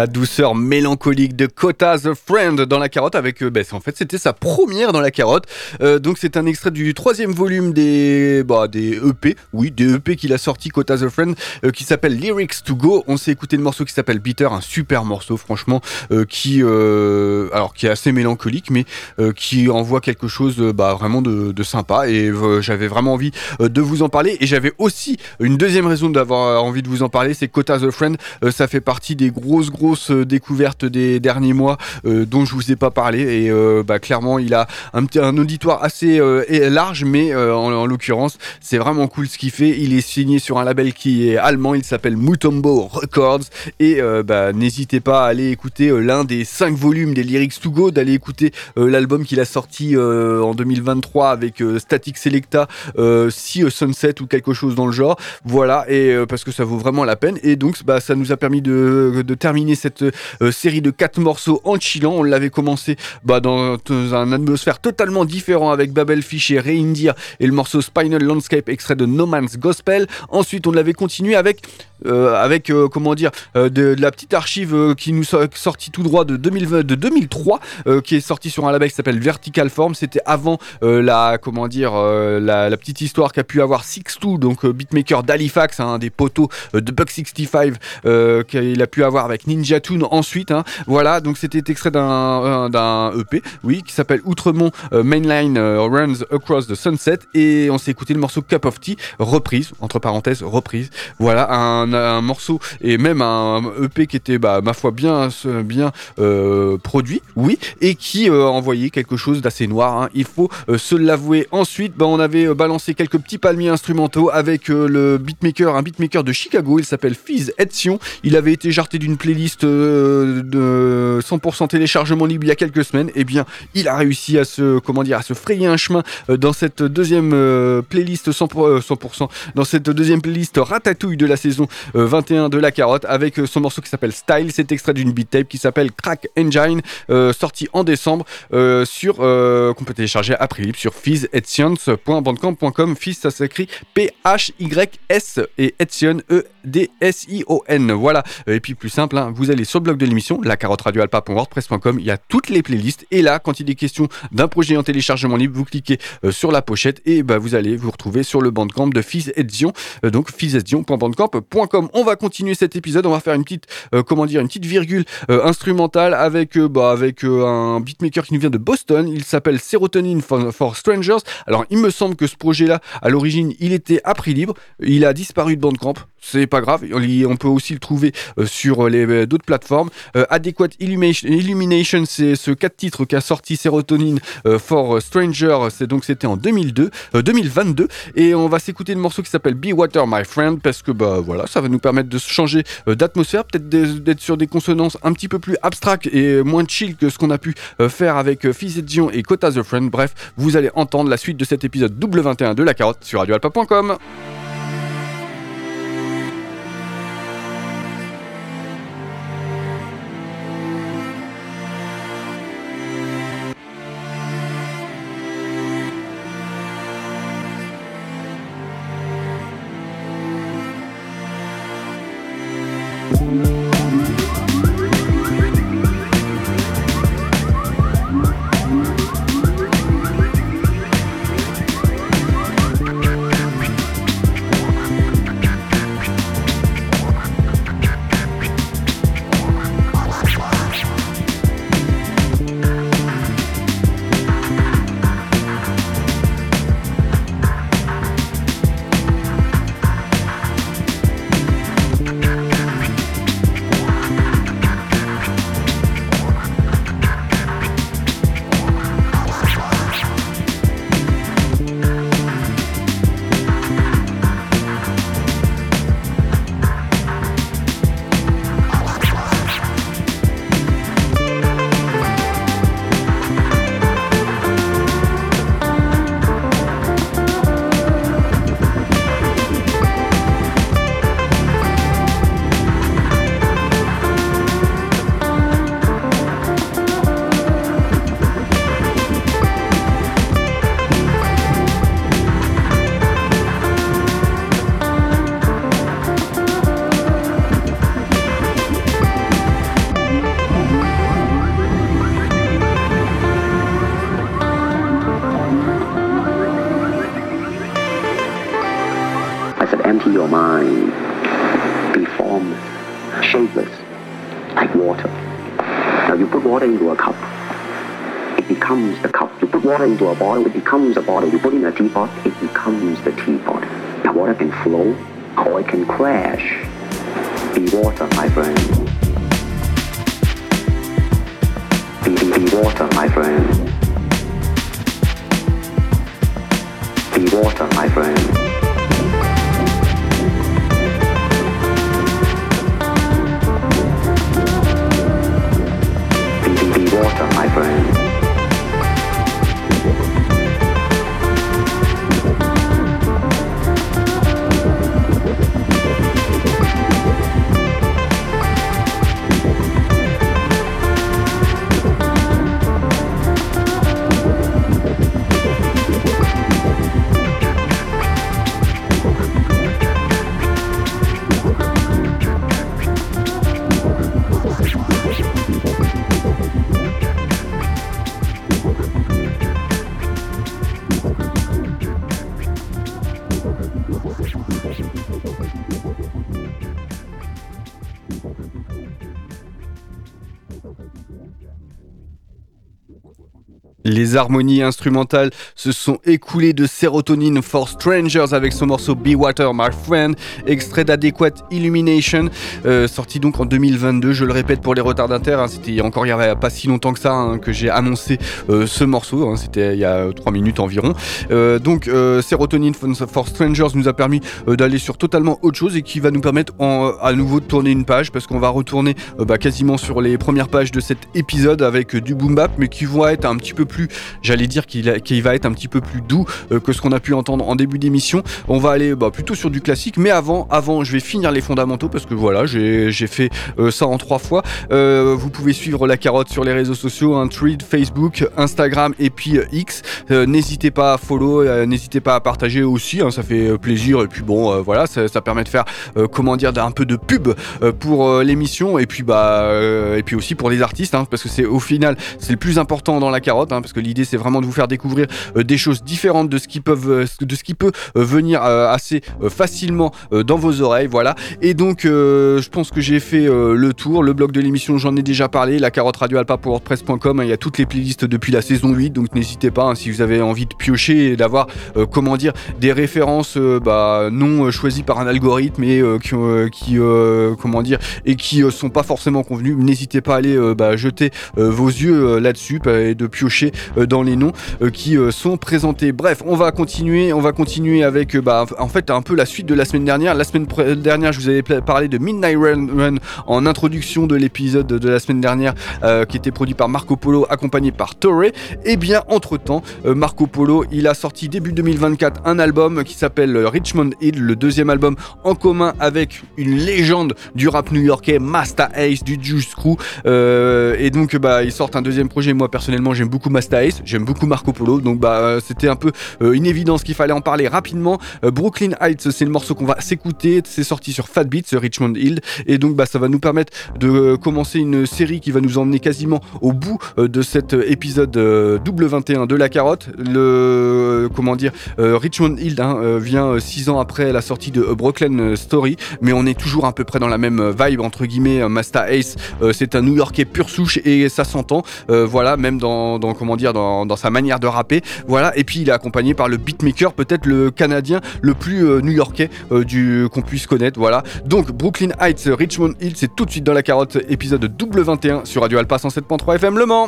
La douceur mélancolique de Kota the Friend dans la carotte avec bah, en fait c'était sa première dans la carotte. Euh, donc c'est un extrait du troisième volume des bah, des EP oui des EP qu'il a sorti Kota the Friend euh, qui s'appelle Lyrics to Go. On s'est écouté le morceau qui s'appelle Bitter un super morceau franchement qui alors qui est assez mélancolique mais qui envoie quelque chose bah, vraiment de, de sympa. Et j'avais vraiment envie de vous en parler. Et j'avais aussi une deuxième raison d'avoir envie de vous en parler c'est Kota the Friend. Ça fait partie des grosses grosses découvertes des derniers mois euh, dont je vous ai pas parlé. Et euh, bah, clairement il a un, auditoire assez euh, large mais euh, en, en l'occurrence c'est vraiment cool ce qu'il fait. Il est signé sur un label qui est allemand. Il s'appelle Mutombo Records. Et euh, bah, n'hésitez pas à aller écouter euh, l'un des cinq volumes des Lyrics to Go d'aller écouter euh, l'album qu'il a sorti euh, en 2023 avec euh, Static Selecta euh, a Sunset ou quelque chose dans le genre. Voilà. Et euh, parce que ça vaut vraiment la peine. Et donc bah, ça nous a permis de, de terminer cette euh, série de quatre morceaux en chillant. On l'avait commencé bah, dans, dans un atmosphère totalement différent avec Babel Fish et Reindeer et le morceau Spinal Landscape extrait de No Man's Gospel. Ensuite on l'avait continué avec euh, avec euh, comment dire euh, de, la petite archive qui nous so- sortie tout droit de 2020 de 2003 euh, qui est sortie sur un label qui s'appelle Vertical Form. C'était avant la comment dire la, petite histoire qu'a pu avoir Six2 donc euh, beatmaker d'Halifax hein, un des poteaux de Buck 65 euh, qu'il a pu avoir avec Ninja Tune ensuite hein. voilà donc c'était extrait d'un un- d'un EP oui qui s'appelle Outremont Mainline Runs Across the Sunset. Et on s'est écouté le morceau Cup of Tea reprise entre parenthèses reprise. Voilà un, un morceau et même un EP qui était bah, ma foi bien bien euh, produit oui et qui euh, envoyait quelque chose d'assez noir hein. il faut euh, se l'avouer ensuite. Bah, on avait balancé quelques petits palmiers instrumentaux avec le beatmaker un beatmaker de Chicago. Il s'appelle Fizz Edsion il avait été jarté d'une playlist de 100% téléchargement libre il y a quelques semaines. Et bien il a réussi à se comment dire à se frayer un chemin dans cette deuxième playlist 100%, euh, 100% dans cette deuxième playlist ratatouille de la saison euh, 21 de la carotte avec euh, son morceau qui s'appelle Style. C'est extrait d'une beat tape qui s'appelle Crack Engine euh, sorti en décembre euh, sur euh, qu'on peut télécharger prix libre sur fizzetience.bandcamp.com Fizz ça s'écrit P-H-Y-S et Etsion E-D-S-I-O-N voilà. Et puis plus simple hein, vous allez sur le blog de l'émission la carotte radioalpa.wordpress.com il y a toutes les playlists. Et là quand il est question d'un projet en téléchargement libre vous cliquez euh, sur la pochette et bah, vous allez vous retrouver sur le bandcamp de Fizz euh, donc fizzedition.bandcamp.com radiorapapa.com. On va continuer cet épisode, on va faire une petite, euh, comment dire, une petite virgule euh, instrumentale avec, euh, bah, un beatmaker qui nous vient de Boston. Il s'appelle Serotonin for, Strangers. Alors, il me semble que ce projet-là, à l'origine, il était à prix libre. Il a disparu de Bandcamp. C'est pas grave, on peut aussi le trouver sur les d'autres plateformes. Adequate Illumination, c'est ce 4 titres qu'a sorti Serotonin for Stranger, c'est donc c'était en 2002, euh, 2022 et on va s'écouter le morceau qui s'appelle Be Water My Friend parce que bah voilà, ça va nous permettre de changer euh, d'atmosphère, peut-être d'être sur des consonances un petit peu plus abstractes et moins chill que ce qu'on a pu euh, faire avec euh, Fils et Dion et Kota the Friend. Bref, vous allez entendre la suite de cet épisode double 21 de la carotte sur radioalpa.com. into a bottle, it becomes a bottle. You put in a teapot, it becomes the teapot. Now water can flow or it can crash. Be water, my friend. Les harmonies instrumentales se sont écoulées de Serotonin for Strangers avec son morceau Be Water My Friend, extrait d'Adequate Illumination, euh, sorti donc en 2022. Je le répète pour les retardataires, hein, c'était encore il y avait pas si longtemps que ça hein, que j'ai annoncé euh, ce morceau, hein, c'était il y a 3 minutes environ. Euh, donc Serotonin for Strangers nous a permis d'aller sur totalement autre chose et qui va nous permettre à nouveau de tourner une page parce qu'on va retourner bah, quasiment sur les premières pages de cet épisode avec du boom bap mais qui vont être un petit peu plus, j'allais dire qu'il va être un petit peu plus doux euh, que ce qu'on a pu entendre en début d'émission. On va aller bah, plutôt sur du classique, mais avant, avant, je vais finir les fondamentaux parce que voilà, j'ai fait euh, ça en trois fois. Euh, vous pouvez suivre la carotte sur les réseaux sociaux, un tweet, Facebook, Instagram et puis X. N'hésitez pas à follow, n'hésitez pas à partager aussi, hein, ça fait plaisir et puis bon, voilà, ça, ça permet de faire, comment dire, un peu de pub pour l'émission et puis bah et puis aussi pour les artistes, hein, parce que c'est au final c'est le plus important dans la carotte, hein, parce que l'idée c'est vraiment de vous faire découvrir des choses différentes de ce qui peuvent, de ce qui peut venir assez facilement dans vos oreilles, voilà. Et donc, je pense que j'ai fait le tour. Le blog de l'émission, j'en ai déjà parlé. La carotte radio alpa pour WordPress.com. Hein, il y a toutes les playlists depuis la saison 8, donc n'hésitez pas hein, si vous avez envie de piocher et d'avoir, comment dire, des références bah, non choisies par un algorithme et qui, qui comment dire, et qui sont pas forcément convenus. N'hésitez pas à aller bah, jeter vos yeux là-dessus et de piocher dans les noms qui sont présentés. Bref, on va continuer, on va continuer avec bah, en fait un peu la suite de la semaine dernière. La semaine dernière, je vous avais parlé de Midnight Run, en introduction de l'épisode de la semaine dernière qui était produit par Marco Polo accompagné par Torre. Et eh bien entre temps, Marco Polo, il a sorti début 2024 un album qui s'appelle Richmond Hill, le deuxième album en commun avec une légende du rap new-yorkais, Master Ace du Juice Crew. Euh, et donc, bah, ils sortent un deuxième projet. Moi, personnellement, j'aime beaucoup Master Ace, j'aime beaucoup Marco Polo. Donc, bah, c'était un peu euh, une évidence qu'il fallait en parler rapidement. Euh, Brooklyn Heights, c'est le morceau qu'on va s'écouter. C'est sorti sur Fat Beats, Richmond Hill. Et donc, bah, ça va nous permettre de commencer une série qui va nous emmener quasiment au bout de cet épisode double 21 de la carotte. Le, comment dire, Richmond Hill hein, vient six ans après la sortie de Brooklyn Story, mais on est toujours à peu près dans la même vibe entre guillemets. Master Ace, c'est un New-Yorkais pur souche et ça s'entend. voilà, même dans, comment dire, dans, sa manière de rapper. Voilà, et puis il est accompagné par le beatmaker, peut-être le Canadien le plus New-Yorkais du qu'on puisse connaître. Voilà. Donc Brooklyn Heights, Richmond Hill, c'est tout de suite dans la carotte, épisode double 21 sur Radio Alpha 107.3 FM Le Mans.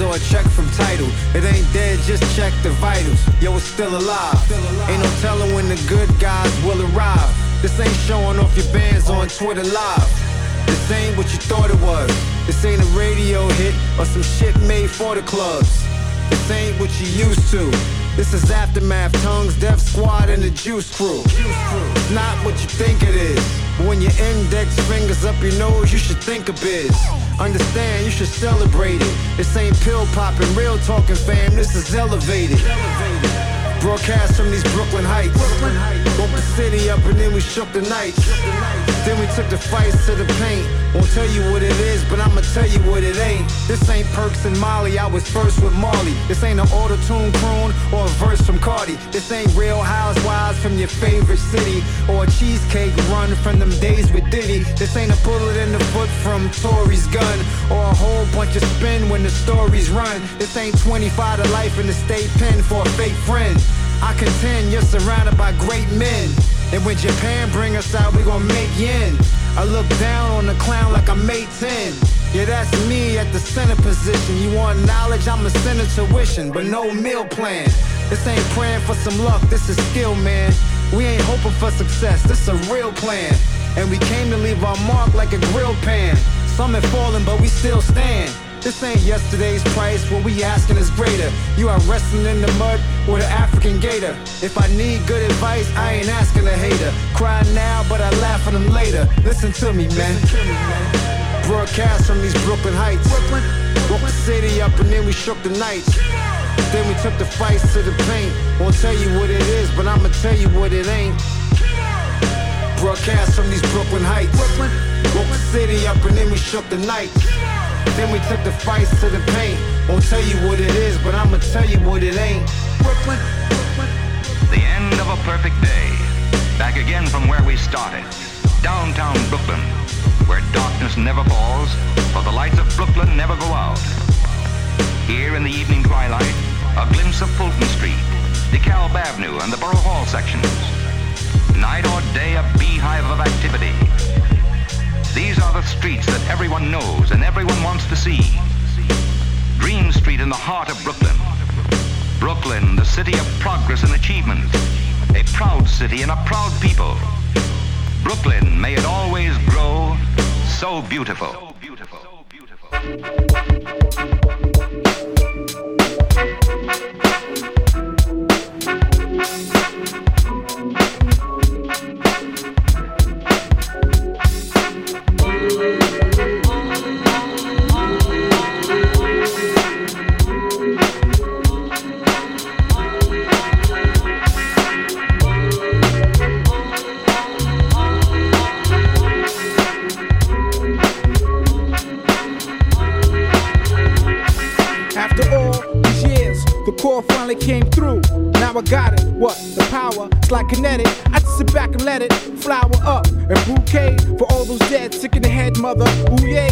Or a check from title. It ain't dead, just check the vitals. Yo, it's still alive. Ain't no telling when the good guys will arrive. This ain't showing off your bands on Twitter Live. This ain't what you thought it was. This ain't a radio hit or some shit made for the clubs. This ain't what you used to. This is Aftermath, Tongues, Death Squad, and the Juice Crew. It's not what you think it is. But when your index fingers up your nose, you should think of biz. Understand, you should celebrate it. This ain't pill popping, real talking, fam. This is elevated. Broadcast from these Brooklyn Heights. Woke the city up and then we shook the nights. Then we took the fights to the paint. Won't tell you what it is, but I'ma tell you what it ain't. This ain't Perks and Molly, I was first with Marley. This ain't an auto-tune croon or a verse from Cardi. This ain't real housewives from your favorite city or a cheesecake run from them days with Diddy. This ain't a bullet in the foot from Tory's gun or a whole bunch of spin when the stories run. This ain't 25 to life in the state pen for a fake friend. I contend you're surrounded by great men. And when Japan bring us out, we gon' make yen. I look down on the clown like I'm May 10. Yeah, that's me at the center position. You want knowledge, I'm a center tuition, but no meal plan. This ain't praying for some luck, this is skill, man. We ain't hoping for success, this a real plan. And we came to leave our mark like a grill pan. Some have fallen, but we still stand. This ain't yesterday's price, what we asking is greater. You are wrestling in the mud with an African gator. If I need good advice, I ain't asking a hater. Cry now, but I laugh at them later. Listen to me, man. Broadcast from these Brooklyn Heights. Woke the city up and then we shook the night. Then we took the fights to the paint. Won't tell you what it is, but I'ma tell you what it ain't. Broadcast from these Brooklyn Heights. Woke the city up and then we shook the nights. Then we took the fights to the paint. Won't tell you what it is, but I'ma tell you what it ain't. Brooklyn. The end of a perfect day. Back again from where we started. Downtown Brooklyn, where darkness never falls, for the lights of Brooklyn never go out. Here in the evening twilight, a glimpse of Fulton Street, DeKalb Avenue, and the Borough Hall sections. Night or day, a beehive of activity. These are the streets that everyone knows and everyone wants to see. Dream Street in the heart of Brooklyn. Brooklyn, the city of progress and achievement. A proud city and a proud people. Brooklyn, may it always grow so beautiful. So beautiful. So beautiful. Now I got it. What? The power? It's like kinetic. I just sit back and let it flower up. And bouquet for all those dead, sick in the head, mother. Ooh, yeah.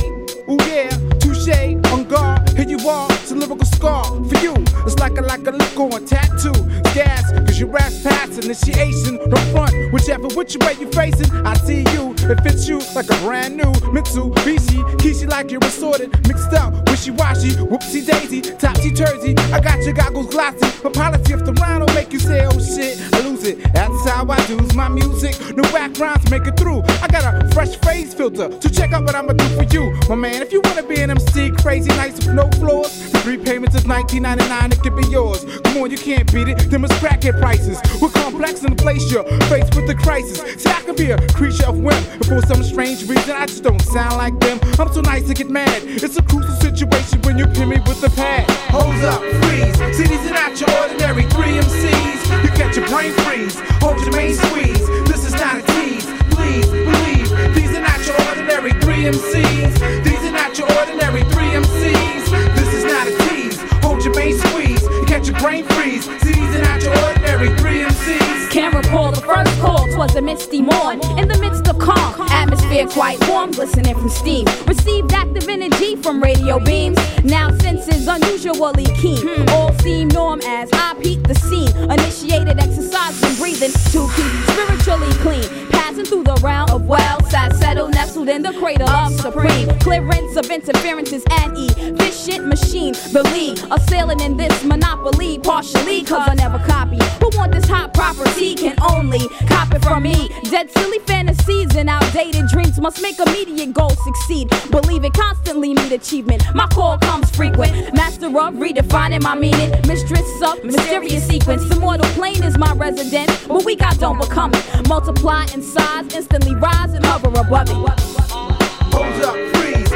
Ooh yeah, touche, on guard, here you are, it's a lyrical scar for you. It's like a like a look on tattoo. Gas, cause your rap's past initiation. Don't front, whichever which way you facing. I see you, it fits you like a brand new Mitsubishi. Kishi like you're assorted, mixed up, wishy washy, whoopsie daisy, topsy turvy. I got your goggles glossy, my policy if the make you say, oh shit, I lose it. That's how I do my music. New rhymes make it through. I got a fresh phase filter to check out what I'ma do for you, my man. If you wanna be an MC, crazy nights with no flaws, the three payments is 19.99, it could be yours. Come on, you can't beat it. Them is crackhead prices. We're complex the place you're faced with the crisis. See, I could be a creature of whim, but for some strange reason, I just don't sound like them. I'm so nice to get mad. It's a crucial situation when you pin me with the pad. Hold up, freeze. These are not your ordinary three MCs. You catch your brain freeze. Hold your main squeeze. This is not a tease. Please believe these are not your ordinary three MCs. These are not your ordinary three MCs. This is not a tease. Hold your main squeeze. You catch your brain freeze. See, these are not your ordinary three MCs. Can't recall the first call, twas a misty morn. In the midst of calm, atmosphere quite warm, glistening from steam. Received active energy from radio beams. Now senses unusually keen. Hmm. All seem norm as I peek the scene. Initiated exercise and breathing to keep spiritually clean. Passing through the realm of well, sat settled, nestled in the cradle of supreme. Clearance of interferences and efficient machine. Believe a sailing in this monopoly, partially, cause I never copy. Who want this hot property can only cop it from me. Dead silly fantasies and outdated dreams must make immediate goals succeed. Believe it constantly meet achievement. My call comes frequent. Master of redefining my meaning. Mistress of mysterious sequence. The mortal plane is my residence, but we got don't become it. Multiply in size, instantly rise and hover above it. Hold up, freeze.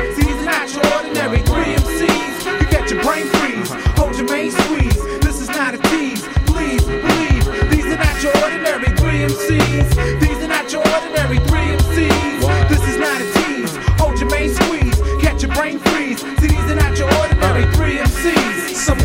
Not your ordinary three MCs. You get your brain freeze. Hold your main squeeze. Mary Dream Seeds. These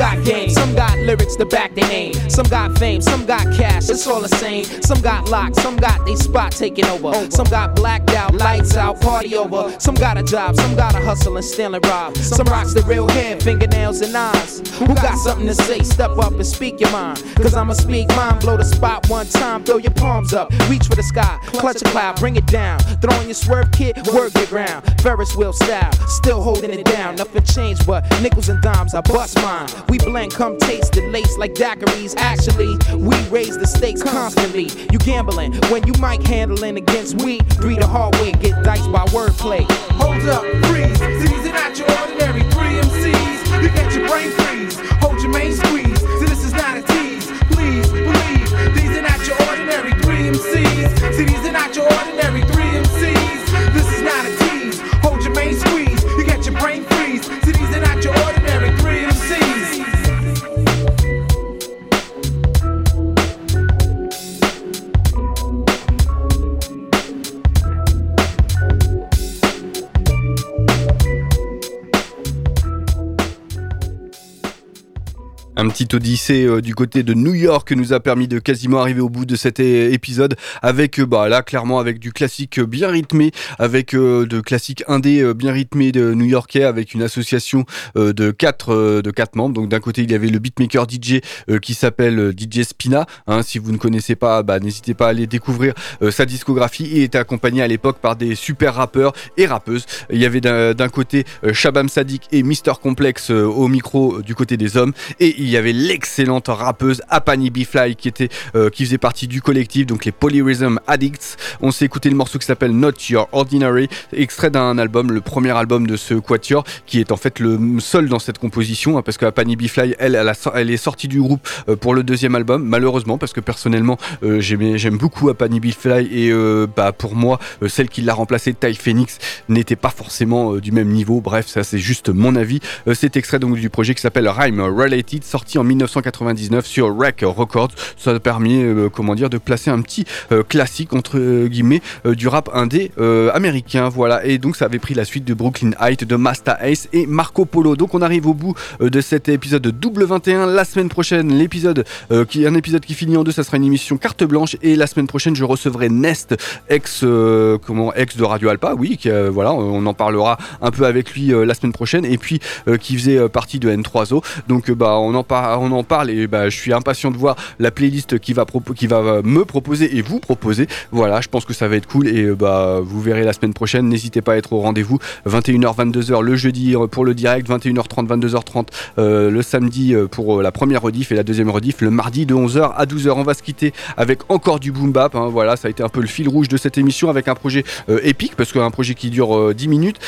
got game, some got lyrics to back their name. Some got fame, some got cash, it's all the same. Some got locked, some got they spot taken over. Some got blacked out, lights out, party over. Some got a job, some got a hustle and steal and rob. Some rocks the real hair, fingernails and eyes. Who got something to say? Step up and speak your mind. Cause I'ma speak mine, blow the spot one time, throw your palms up, reach for the sky, clutch a cloud, bring it down. Throw on your swerve kit, work your ground. Ferris wheel style, still holding it down. Nothing changed but nickels and dimes, I bust mine. We blend, come taste the lace like daiquiris. Actually, we raise the stakes constantly. You gambling when you might handling against we. Three the hard way, get diced by wordplay. Hold up, freeze. Are not your ordinary three MCs. You get your brain freeze. Hold your main squeeze. See, this is not a tease. Please believe these are not your ordinary three MCs. See, these are not your ordinary three Un petit odyssée euh, du côté de New York nous a permis de quasiment arriver au bout de cet épisode avec euh, bah là clairement avec du classique euh, bien rythmé avec de classiques indé bien rythmé de New-Yorkais avec une association de quatre membres. Donc d'un côté il y avait le beatmaker DJ qui s'appelle DJ Spina hein, si vous ne connaissez pas bah, n'hésitez pas à aller découvrir sa discographie. Et était accompagné à l'époque par des super rappeurs et rappeuses. Il y avait d'un côté Shabam Sadik et Mister Complex au micro du côté des hommes. Et il y avait l'excellente rappeuse Apani B-Fly qui était euh, qui faisait partie du collectif donc les Polyrhythm Addicts. On s'est écouté le morceau qui s'appelle Not Your Ordinary extrait d'un album le premier album de ce quatuor qui est en fait le seul dans cette composition hein, parce que Apani B-Fly elle elle, est sortie du groupe euh, pour le deuxième album malheureusement parce que personnellement euh, j'aime beaucoup Apani B-Fly et bah, pour moi celle qui l'a remplacée Ty Phoenix n'était pas forcément du même niveau. Bref ça c'est juste mon avis. Cet extrait donc du projet qui s'appelle Rhyme Related sorti en 1999 sur Rec Records. Ça a permis, euh, comment dire, de placer un petit euh, classique entre guillemets euh, du rap indé américain. Voilà, et donc ça avait pris la suite de Brooklyn Height, de Masta Ace et Marco Polo. Donc on arrive au bout de cet épisode de double 21. La semaine prochaine, l'épisode qui un épisode qui finit en deux, ça sera une émission carte blanche. Et la semaine prochaine, je recevrai Nest, ex comment ex de Radio Alpa, oui, qui, voilà, on en parlera un peu avec lui la semaine prochaine. Et puis qui faisait partie de N3O. Donc bah on en, on en parle et bah je suis impatient de voir la playlist qui va qui va me proposer et vous proposer. Voilà, je pense que ça va être cool et bah vous verrez la semaine prochaine. N'hésitez pas à être au rendez-vous 21h 22h le jeudi euh, pour le direct, 21h30 22h30 euh, le samedi euh, pour la première rediff et la deuxième rediff le mardi de 11h à 12h. On va se quitter avec encore du boom bap. hein. voilà, ça a été un peu le fil rouge de cette émission avec un projet épique parce qu'un projet qui dure euh, 10 minutes.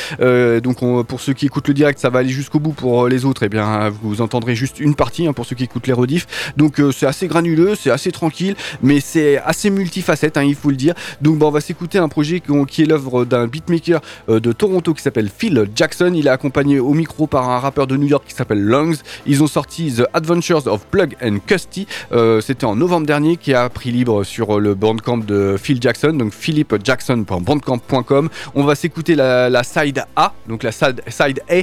Donc on- pour ceux qui écoutent le direct, ça va aller jusqu'au bout. Pour les autres, et bien vous entendrez juste une partie hein, pour ceux qui écoutent les rediffs. Donc euh, c'est assez granuleux, c'est assez tranquille, mais c'est assez multifacette, hein, il faut le dire. Donc on va s'écouter un projet qui, est l'œuvre d'un beatmaker euh, de Toronto qui s'appelle Phil Jackson. Il est accompagné au micro par un rappeur de New York qui s'appelle Lungs. Ils ont sorti The Adventures of Plug and Custy. Euh, C'était en novembre dernier qui a pris libre sur le bandcamp de Phil Jackson, donc philipjackson.bandcamp.com. On va s'écouter la, side A, donc la side, side A,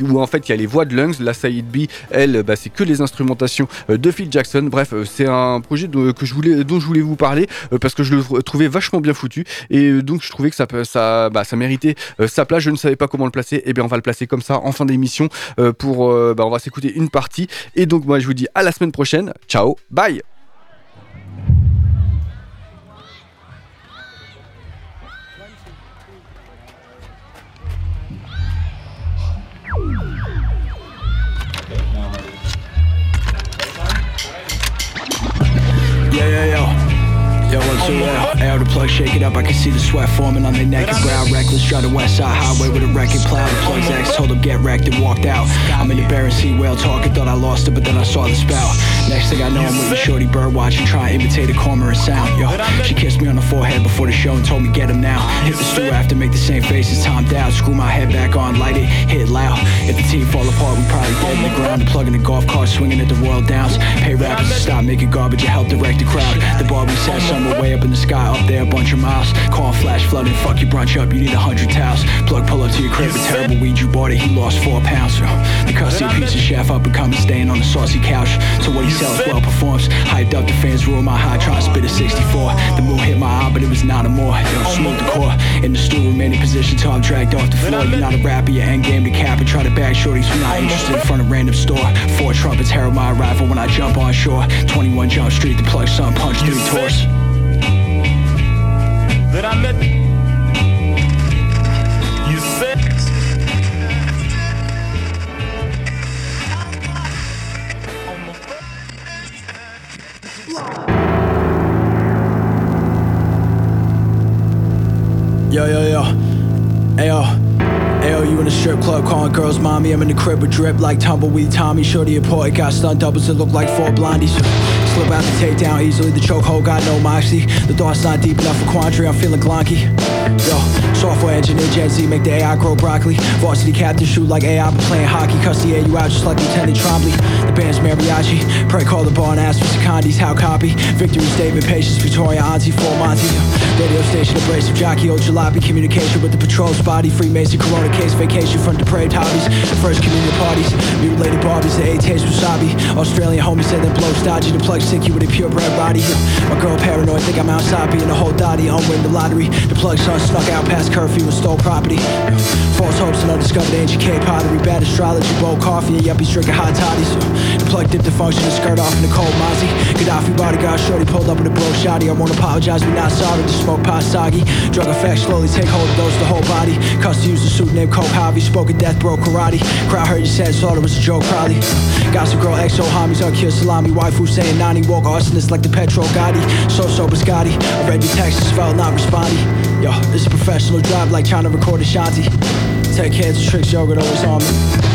où en fait il y a les voix de Lungs. La side B, elle, bah, c'est les instrumentations euh, de Phil Jackson. Bref, euh, c'est un projet de- que je voulais, dont je voulais vous parler euh, parce que je le tr- trouvais vachement bien foutu et donc je trouvais que ça, ça, bah, ça méritait sa place. Je ne savais pas comment le placer. Et bien on va le placer comme ça en fin d'émission pour, bah, on va s'écouter une partie. Et donc moi je vous dis à la semaine prochaine. Ciao, bye. yeah, yeah, yeah. Yo, yo? Air the plug, shake it up. I can see the sweat forming on their naked brow. Reckless, drive the west side highway with a wrecking plow. The plug's ex told him get wrecked and walked out. I'm in the Barren Sea whale talking, thought I lost it, but then I saw the spout. Next thing I know, I'm with the shorty bird watching, trying to imitate a cormorant sound. Yo, she kissed me on the forehead before the show and told me get him now. Hit the stew after, make the same face as Tom Dow. Screw my head back on, light it, hit loud. If the team fall apart, we probably dead in the ground. Plugging the golf cart, swinging at the Royal Downs. Pay rappers to stop making garbage and help direct the crowd. The bar we sat way up in the sky, up there a bunch of miles. Call flash flooding, fuck your brunch up, you need a hundred towels. Plug pull up to your crib with terrible weed you bought it, he lost four pounds. Yo, the custody piece of chef up and coming staying on the saucy couch. So what he sells well performs. Hyped up the fans room my high, to spit a 64. The moon hit my eye, but it was not a more. Yo, smooth the core. In the stool, remain in position till I'm dragged off the floor. You're not a rapper, your end game to cap and try to bag shorties who not interested in front of random store. Four trumpets herald my arrival when I jump on shore. 21 Jump Street, the plug sun punch three tours. That I met. You said. Yo, yo, yo. Ayo. Ayo, you in a strip club calling girls mommy. I'm in the crib with drip like tumbleweed Tommy. Shorty a boy got stunt doubles that look like four blondies. Slip out the takedown easily. The chokehold got no moxie. The thought's not deep enough for quandary. I'm feeling glonky. Yo, software engineer Gen Z make the AI grow broccoli. Varsity captain shoot like AI, but playing hockey. Cuss the you out just like Lieutenant Trombley. The band's mariachi. Pray call the bar and ask for secondies. How copy? Victory statement, patience, Victoria, Auntie, full Monty. Radio station abrasive jockey, old jalopy. Communication with the patrol's body. Freemason, Corona case, vacation from depraved hobbies. First communion parties. Mutilated Barbies, the A taste wasabi. Australian homie said them blow stodgy. The plug sick you with a purebred body. My girl paranoid, think I'm outside being a whole dotty. On win the lottery. The plug son snuck out past curfew and stole property. False hopes and undiscovered ancient K pottery. Bad astrology, bold coffee, and yuppies drinking hot toddies. The plug dipped the function and skirt off in the cold mozzie. Gaddafi bodyguard shorty pulled up with a bro shotty. I won't apologize, we not sorry. Just smoke pot soggy. Drug effects slowly take hold of those the whole body. Cuss to use the suit named Coke Hobby. Spoken death, bro karate. Crowd heard you said, thought it was a joke, probably. Gossip girl exo homies, uncured salami. Waifu saying Nani walk arsonist like the Petro Gotti. So so biscotti. I read your texts, felt not responding. Yo, this is a professional job like trying to record a shanty. Take care to tricks, yogurt always on me.